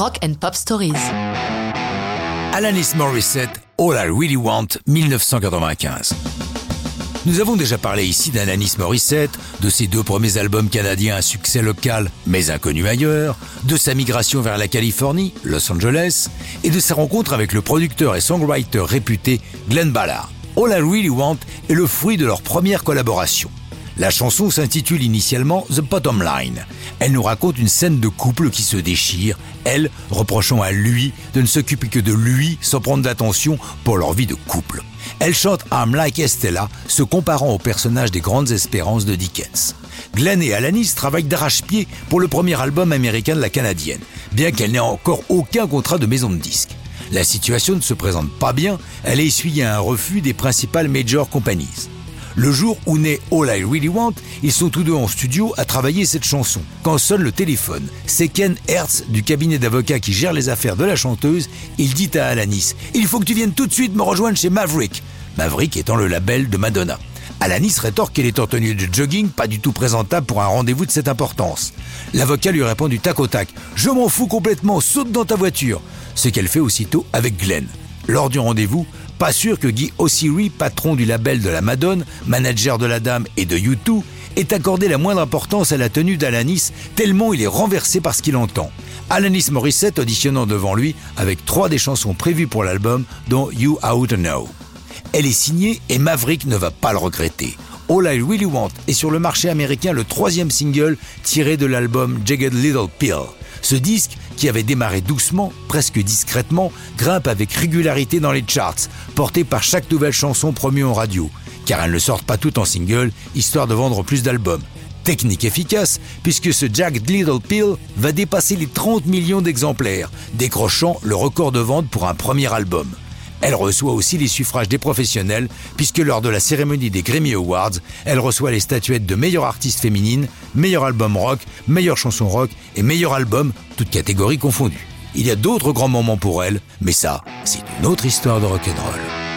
Rock and Pop Stories. Alanis Morissette, All I Really Want, 1995. Nous avons déjà parlé ici d'Alanis Morissette, de ses deux premiers albums canadiens à succès local mais inconnu ailleurs, de sa migration vers la Californie, Los Angeles, et de sa rencontre avec le producteur et songwriter réputé Glenn Ballard. All I Really Want est le fruit de leur première collaboration. La chanson s'intitule initialement The Bottom Line. Elle nous raconte une scène de couple qui se déchire, elle reprochant à lui de ne s'occuper que de lui sans prendre d'attention pour leur vie de couple. Elle chante I'm Like Estella, se comparant au personnage des grandes espérances de Dickens. Glenn et Alanis travaillent d'arrache-pied pour le premier album américain de la Canadienne, bien qu'elle n'ait encore aucun contrat de maison de disques. La situation ne se présente pas bien, elle a essuyé un refus des principales major companies. Le jour où naît All I Really Want, ils sont tous deux en studio à travailler cette chanson. Quand sonne le téléphone, c'est Ken Hertz du cabinet d'avocats qui gère les affaires de la chanteuse. Il dit à Alanis Il faut que tu viennes tout de suite me rejoindre chez Maverick. Maverick étant le label de Madonna. Alanis rétorque qu'elle est en tenue de jogging, pas du tout présentable pour un rendez-vous de cette importance. L'avocat lui répond du tac au tac Je m'en fous complètement, saute dans ta voiture. Ce qu'elle fait aussitôt avec Glenn. Lors du rendez-vous, pas sûr que Guy Ossiri, patron du label de la Madone, manager de la Dame et de U2, ait accordé la moindre importance à la tenue d'Alanis, tellement il est renversé par ce qu'il entend. Alanis Morissette auditionnant devant lui avec trois des chansons prévues pour l'album, dont You Out Know. Elle est signée et Maverick ne va pas le regretter. All I Really Want est sur le marché américain le troisième single tiré de l'album Jagged Little Pill. Ce disque, qui avait démarré doucement, presque discrètement, grimpe avec régularité dans les charts, porté par chaque nouvelle chanson promue en radio, car elles ne sortent pas toutes en single, histoire de vendre plus d'albums. Technique efficace, puisque ce Jagged Little Pill va dépasser les 30 millions d'exemplaires, décrochant le record de vente pour un premier album. Elle reçoit aussi les suffrages des professionnels, puisque lors de la cérémonie des Grammy Awards, elle reçoit les statuettes de meilleure artiste féminine, meilleur album rock, meilleure chanson rock et meilleur album, toutes catégories confondues. Il y a d'autres grands moments pour elle, mais ça, c'est une autre histoire de rock'n'roll.